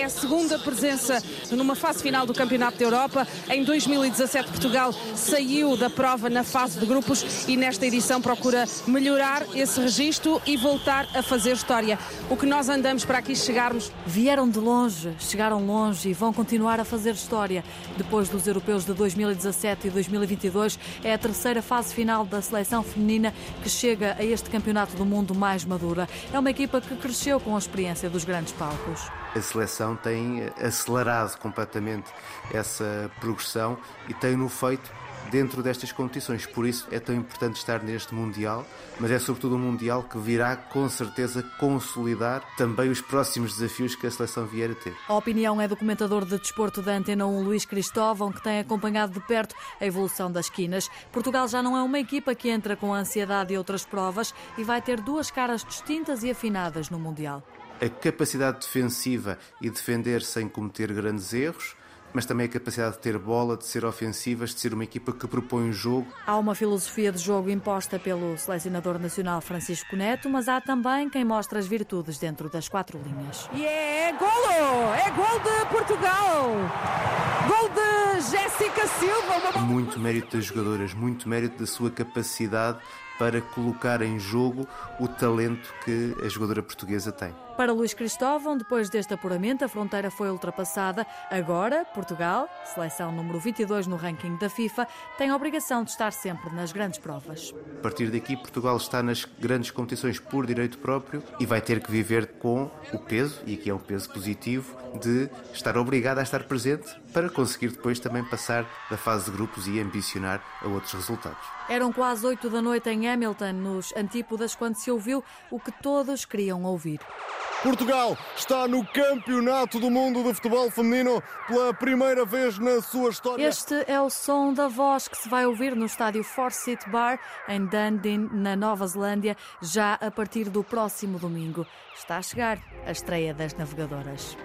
É a segunda presença numa fase final do Campeonato da Europa. Em 2017, Portugal saiu da prova na fase de grupos e nesta edição procura melhorar esse registro e voltar a fazer história. O que nós andamos para aqui chegarmos. Vieram de longe, chegaram longe e vão continuar a fazer história. Depois dos europeus de 2017 e 2022, é a terceira fase final da seleção feminina que chega a este campeonato do mundo mais madura. É uma equipa que cresceu com a experiência dos grandes palcos. A seleção tem acelerado completamente essa progressão e tem-no feito dentro destas competições. Por isso é tão importante estar neste Mundial, mas é sobretudo um Mundial que virá com certeza consolidar também os próximos desafios que a seleção vier a ter. A opinião é do comentador de desporto da Antena 1, Luís Cristóvão, que tem acompanhado de perto a evolução das quinas. Portugal já não é uma equipa que entra com ansiedade e outras provas e vai ter duas caras distintas e afinadas no Mundial. A capacidade defensiva e defender sem cometer grandes erros, mas também a capacidade de ter bola, de ser ofensivas, de ser uma equipa que propõe o jogo. Há uma filosofia de jogo imposta pelo selecionador nacional Francisco Neto, mas há também quem mostra as virtudes dentro das quatro linhas. E é golo! É gol de Portugal! Gol de Jéssica Silva! Muito mérito das jogadoras, muito mérito da sua capacidade para colocar em jogo o talento que a jogadora portuguesa tem. Para Luís Cristóvão, depois deste apuramento, a fronteira foi ultrapassada. Agora, Portugal, seleção número 22 no ranking da FIFA, tem a obrigação de estar sempre nas grandes provas. A partir daqui, Portugal está nas grandes competições por direito próprio e vai ter que viver com o peso, e aqui é um peso positivo, de estar obrigado a estar presente para conseguir depois também passar da fase de grupos e ambicionar a outros resultados. Eram quase 8 da noite em Hamilton, nos Antípodas, quando se ouviu o que todos queriam ouvir. Portugal está no Campeonato do Mundo de Futebol Feminino pela primeira vez na sua história. Este é o som da voz que se vai ouvir no estádio Forsyth Bar, em Dundee, na Nova Zelândia, já a partir do próximo domingo. Está a chegar a estreia das navegadoras.